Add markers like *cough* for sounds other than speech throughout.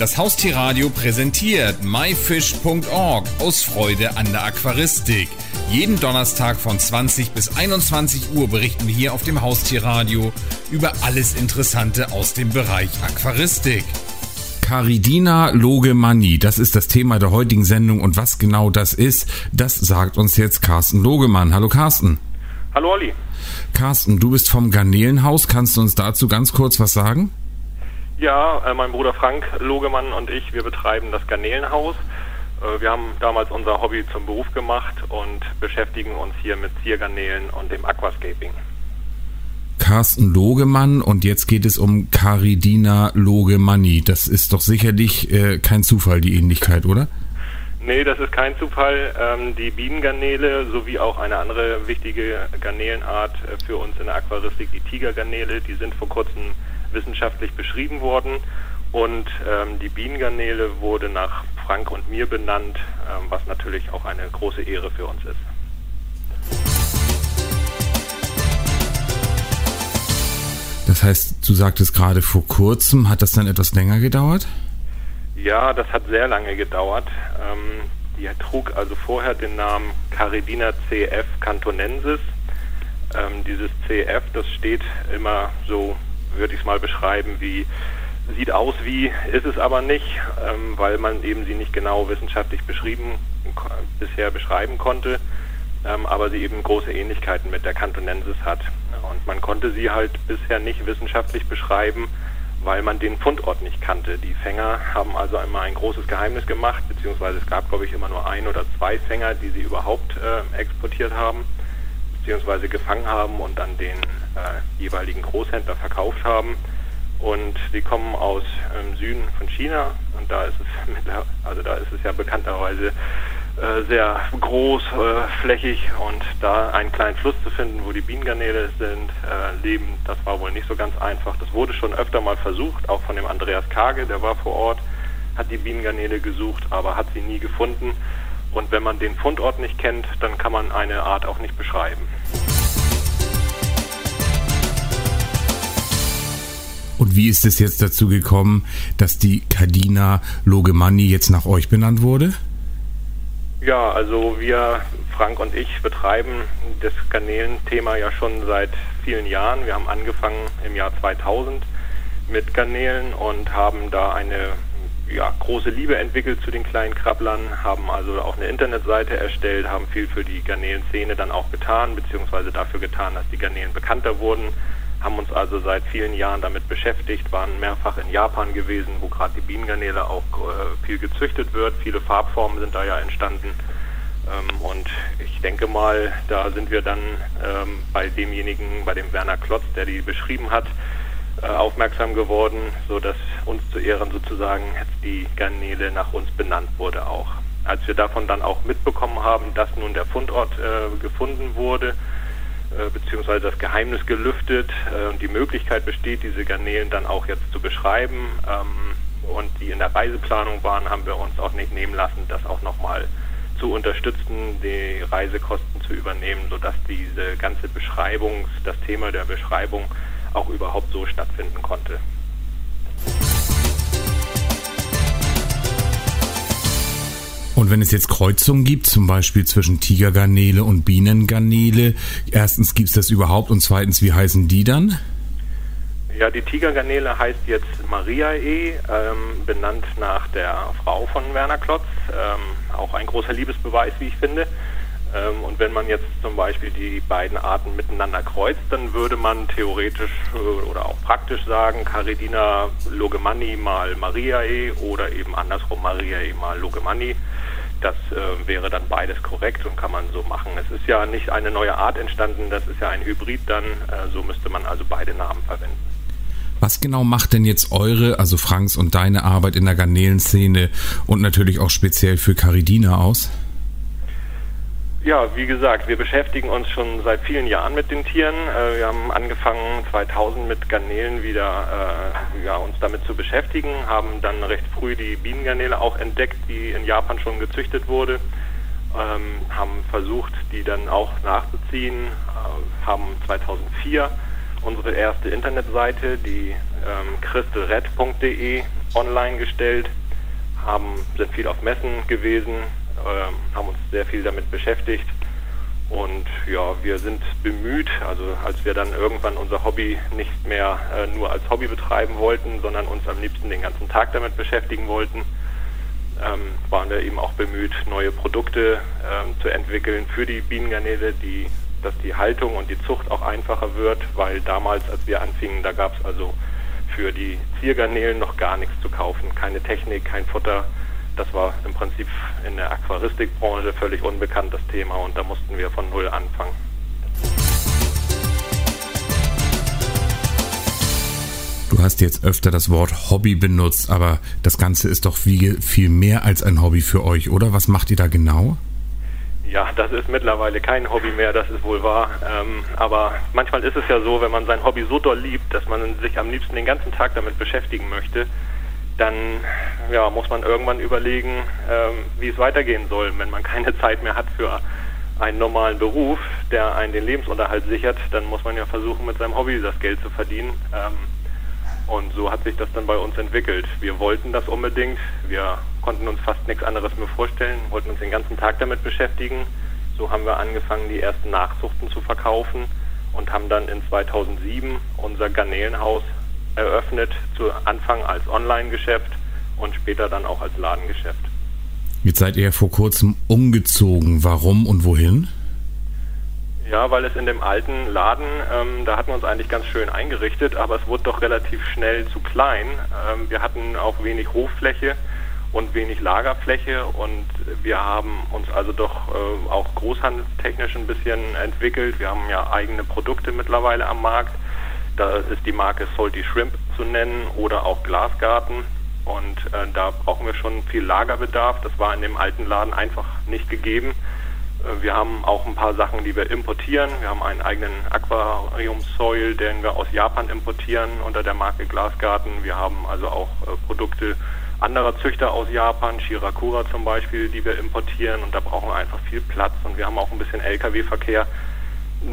Das Haustierradio präsentiert myfish.org aus Freude an der Aquaristik. Jeden Donnerstag von 20 bis 21 Uhr berichten wir hier auf dem Haustierradio über alles Interessante aus dem Bereich Aquaristik. Caridina Logemani, das ist das Thema der heutigen Sendung und was genau das ist, das sagt uns jetzt Carsten Logemann. Hallo Carsten. Hallo Olli. Carsten, du bist vom Garnelenhaus. Kannst du uns dazu ganz kurz was sagen? Ja, äh, mein Bruder Frank Logemann und ich, wir betreiben das Garnelenhaus. Äh, wir haben damals unser Hobby zum Beruf gemacht und beschäftigen uns hier mit Ziergarnelen und dem Aquascaping. Carsten Logemann und jetzt geht es um Caridina Logemanni. Das ist doch sicherlich äh, kein Zufall, die Ähnlichkeit, oder? Nee, das ist kein Zufall. Ähm, die Bienengarnele sowie auch eine andere wichtige Garnelenart äh, für uns in der Aquaristik, die Tigergarnele, die sind vor kurzem wissenschaftlich beschrieben worden. Und ähm, die Bienengarnele wurde nach Frank und mir benannt, ähm, was natürlich auch eine große Ehre für uns ist. Das heißt, du sagtest gerade vor kurzem, hat das dann etwas länger gedauert? Ja, das hat sehr lange gedauert. Ähm, die trug also vorher den Namen Caridina CF cantonensis. Ähm, dieses CF, das steht immer so würde ich es mal beschreiben, wie sieht aus wie, ist es aber nicht, ähm, weil man eben sie nicht genau wissenschaftlich beschrieben, bisher beschreiben konnte, ähm, aber sie eben große Ähnlichkeiten mit der Cantonensis hat. Und man konnte sie halt bisher nicht wissenschaftlich beschreiben, weil man den Fundort nicht kannte. Die Fänger haben also einmal ein großes Geheimnis gemacht, beziehungsweise es gab, glaube ich, immer nur ein oder zwei Fänger, die sie überhaupt äh, exportiert haben beziehungsweise gefangen haben und dann den äh, jeweiligen Großhändler verkauft haben. Und die kommen aus ähm, Süden von China und da ist es *laughs* mit also da ist es ja bekannterweise äh, sehr groß, äh, flächig und da einen kleinen Fluss zu finden, wo die Bienengarnele sind, äh, leben, das war wohl nicht so ganz einfach. Das wurde schon öfter mal versucht, auch von dem Andreas Kage, der war vor Ort, hat die Bienengarnele gesucht, aber hat sie nie gefunden. Und wenn man den Fundort nicht kennt, dann kann man eine Art auch nicht beschreiben. Und wie ist es jetzt dazu gekommen, dass die Cardina Logemanni jetzt nach euch benannt wurde? Ja, also wir, Frank und ich, betreiben das Garnelenthema ja schon seit vielen Jahren. Wir haben angefangen im Jahr 2000 mit Garnelen und haben da eine ja, große Liebe entwickelt zu den kleinen Krabblern, haben also auch eine Internetseite erstellt, haben viel für die Garnelenszene dann auch getan, beziehungsweise dafür getan, dass die Garnelen bekannter wurden, haben uns also seit vielen Jahren damit beschäftigt, waren mehrfach in Japan gewesen, wo gerade die Bienengarnele auch äh, viel gezüchtet wird, viele Farbformen sind da ja entstanden. Ähm, und ich denke mal, da sind wir dann ähm, bei demjenigen, bei dem Werner Klotz, der die beschrieben hat, aufmerksam geworden, so dass uns zu Ehren sozusagen die Garnele nach uns benannt wurde auch. Als wir davon dann auch mitbekommen haben, dass nun der Fundort äh, gefunden wurde, äh, beziehungsweise das Geheimnis gelüftet äh, und die Möglichkeit besteht, diese Garnelen dann auch jetzt zu beschreiben ähm, und die in der Reiseplanung waren, haben wir uns auch nicht nehmen lassen, das auch nochmal zu unterstützen, die Reisekosten zu übernehmen, sodass diese ganze Beschreibung, das Thema der Beschreibung auch überhaupt so stattfinden konnte. Und wenn es jetzt Kreuzungen gibt, zum Beispiel zwischen Tigergarnele und Bienengarnele, erstens gibt es das überhaupt und zweitens, wie heißen die dann? Ja, die Tigergarnele heißt jetzt Maria E., ähm, benannt nach der Frau von Werner Klotz. Ähm, auch ein großer Liebesbeweis, wie ich finde. Ähm, und wenn man jetzt zum Beispiel die beiden Arten miteinander kreuzt, dann würde man theoretisch äh, oder auch praktisch sagen, Caridina Logemanni mal Mariae oder eben andersrum Mariae mal Logemanni. Das äh, wäre dann beides korrekt und kann man so machen. Es ist ja nicht eine neue Art entstanden, das ist ja ein Hybrid dann. Äh, so müsste man also beide Namen verwenden. Was genau macht denn jetzt eure, also Franks und deine Arbeit in der Garnelenszene und natürlich auch speziell für Caridina aus? Ja, wie gesagt, wir beschäftigen uns schon seit vielen Jahren mit den Tieren. Äh, wir haben angefangen 2000 mit Garnelen wieder äh, ja, uns damit zu beschäftigen, haben dann recht früh die Bienengarnele auch entdeckt, die in Japan schon gezüchtet wurde, ähm, haben versucht, die dann auch nachzuziehen, äh, haben 2004 unsere erste Internetseite, die ähm, crystalred.de, online gestellt, haben, sind viel auf Messen gewesen, äh, haben uns sehr viel damit beschäftigt und ja, wir sind bemüht, also als wir dann irgendwann unser Hobby nicht mehr äh, nur als Hobby betreiben wollten, sondern uns am liebsten den ganzen Tag damit beschäftigen wollten, ähm, waren wir eben auch bemüht, neue Produkte ähm, zu entwickeln für die Bienengarnele, die, dass die Haltung und die Zucht auch einfacher wird, weil damals, als wir anfingen, da gab es also für die Ziergarnelen noch gar nichts zu kaufen. Keine Technik, kein Futter. Das war im Prinzip in der Aquaristikbranche völlig unbekannt, das Thema, und da mussten wir von Null anfangen. Du hast jetzt öfter das Wort Hobby benutzt, aber das Ganze ist doch viel, viel mehr als ein Hobby für euch, oder? Was macht ihr da genau? Ja, das ist mittlerweile kein Hobby mehr, das ist wohl wahr. Ähm, aber manchmal ist es ja so, wenn man sein Hobby so doll liebt, dass man sich am liebsten den ganzen Tag damit beschäftigen möchte, dann ja, muss man irgendwann überlegen, ähm, wie es weitergehen soll. Wenn man keine Zeit mehr hat für einen normalen Beruf, der einen den Lebensunterhalt sichert, dann muss man ja versuchen, mit seinem Hobby das Geld zu verdienen. Ähm, und so hat sich das dann bei uns entwickelt. Wir wollten das unbedingt. Wir konnten uns fast nichts anderes mehr vorstellen, wollten uns den ganzen Tag damit beschäftigen. So haben wir angefangen, die ersten Nachzuchten zu verkaufen und haben dann in 2007 unser Garnelenhaus eröffnet, zu Anfang als Online-Geschäft und später dann auch als Ladengeschäft. Jetzt seid ihr vor kurzem umgezogen. Warum und wohin? Ja, weil es in dem alten Laden, ähm, da hatten wir uns eigentlich ganz schön eingerichtet, aber es wurde doch relativ schnell zu klein. Ähm, wir hatten auch wenig Hoffläche und wenig Lagerfläche und wir haben uns also doch äh, auch großhandelstechnisch ein bisschen entwickelt. Wir haben ja eigene Produkte mittlerweile am Markt. Da ist die Marke Salty Shrimp zu nennen oder auch Glasgarten. Und äh, da brauchen wir schon viel Lagerbedarf. Das war in dem alten Laden einfach nicht gegeben. Äh, wir haben auch ein paar Sachen, die wir importieren. Wir haben einen eigenen Aquarium-Soil, den wir aus Japan importieren unter der Marke Glasgarten. Wir haben also auch äh, Produkte anderer Züchter aus Japan, Shirakura zum Beispiel, die wir importieren und da brauchen wir einfach viel Platz und wir haben auch ein bisschen Lkw-Verkehr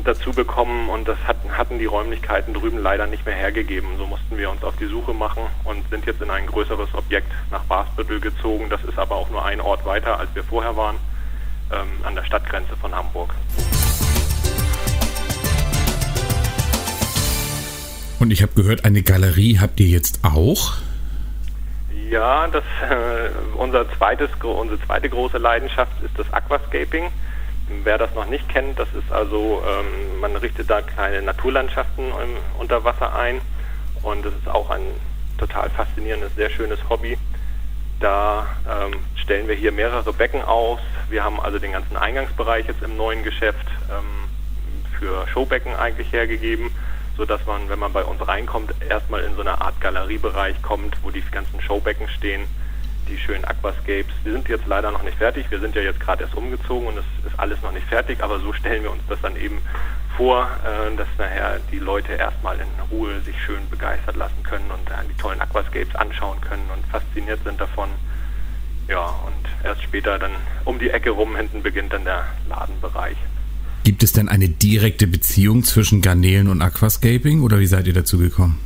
dazu bekommen und das hatten, hatten die Räumlichkeiten drüben leider nicht mehr hergegeben. So mussten wir uns auf die Suche machen und sind jetzt in ein größeres Objekt nach Basbüttel gezogen. Das ist aber auch nur ein Ort weiter, als wir vorher waren ähm, an der Stadtgrenze von Hamburg. Und ich habe gehört, eine Galerie habt ihr jetzt auch? Ja, das, äh, unser zweites, unsere zweite große Leidenschaft ist das Aquascaping. Wer das noch nicht kennt, das ist also, ähm, man richtet da kleine Naturlandschaften unter Wasser ein und das ist auch ein total faszinierendes, sehr schönes Hobby. Da ähm, stellen wir hier mehrere Becken aus. Wir haben also den ganzen Eingangsbereich jetzt im neuen Geschäft ähm, für Showbecken eigentlich hergegeben, sodass man, wenn man bei uns reinkommt, erstmal in so eine Art Galeriebereich kommt, wo die ganzen Showbecken stehen, die schönen Aquascapes. Wir sind jetzt leider noch nicht fertig. Wir sind ja jetzt gerade erst umgezogen und es ist alles noch nicht fertig, aber so stellen wir uns das dann eben vor, äh, dass nachher die Leute erstmal in Ruhe sich schön begeistert lassen können und äh, die tollen Aquascapes anschauen können und fasziniert sind davon. Ja, und erst später dann um die Ecke rum hinten beginnt dann der Ladenbereich. Gibt es denn eine direkte Beziehung zwischen Garnelen und Aquascaping oder wie seid ihr dazu gekommen?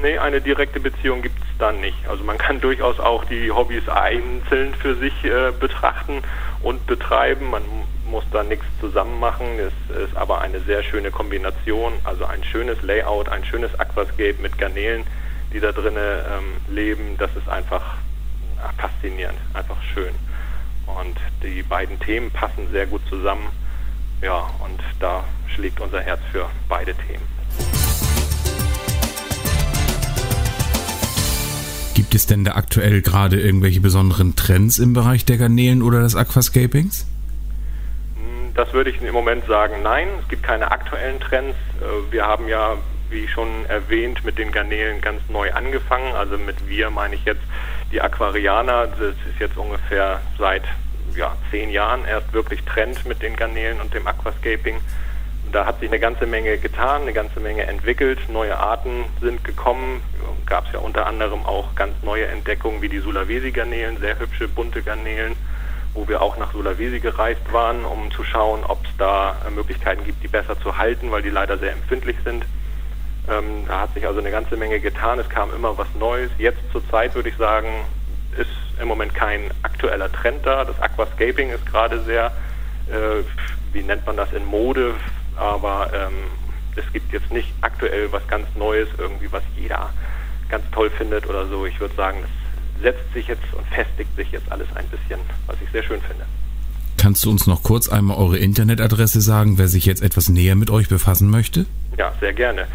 Nee, eine direkte Beziehung gibt es da nicht. Also man kann durchaus auch die Hobbys einzeln für sich äh, betrachten und betreiben. Man muss da nichts zusammen machen. Es ist aber eine sehr schöne Kombination. Also ein schönes Layout, ein schönes Aquascape mit Garnelen, die da drinnen ähm, leben. Das ist einfach faszinierend, einfach schön. Und die beiden Themen passen sehr gut zusammen. Ja, und da schlägt unser Herz für beide Themen. Es denn da aktuell gerade irgendwelche besonderen Trends im Bereich der Garnelen oder des Aquascapings? Das würde ich im Moment sagen, nein, es gibt keine aktuellen Trends. Äh, wir haben ja, wie schon erwähnt, mit den Garnelen ganz neu angefangen. Also mit wir meine ich jetzt die Aquarianer. Das ist jetzt ungefähr seit ja, zehn Jahren erst wirklich Trend mit den Garnelen und dem Aquascaping. Da hat sich eine ganze Menge getan, eine ganze Menge entwickelt. Neue Arten sind gekommen. Gab es ja unter anderem auch ganz neue Entdeckungen wie die Sulawesi-Garnelen, sehr hübsche, bunte Garnelen wo wir auch nach Sulawesi gereist waren, um zu schauen, ob es da Möglichkeiten gibt, die besser zu halten, weil die leider sehr empfindlich sind. Ähm, da hat sich also eine ganze Menge getan. Es kam immer was Neues. Jetzt zur Zeit würde ich sagen, ist im Moment kein aktueller Trend da. Das Aquascaping ist gerade sehr, äh, wie nennt man das, in Mode. Aber ähm, es gibt jetzt nicht aktuell was ganz Neues, irgendwie was jeder ganz toll findet oder so. Ich würde sagen, das setzt sich jetzt und festigt sich jetzt alles ein bisschen, was ich sehr schön finde. Kannst du uns noch kurz einmal eure Internetadresse sagen, wer sich jetzt etwas näher mit euch befassen möchte? Ja, sehr gerne.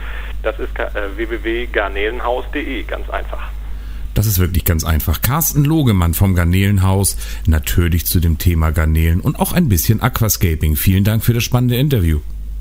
Das ist äh, www.garnelenhaus.de, ganz einfach. Das ist wirklich ganz einfach. Carsten Logemann vom Garnelenhaus, natürlich zu dem Thema Garnelen und auch ein bisschen Aquascaping. Vielen Dank für das spannende Interview.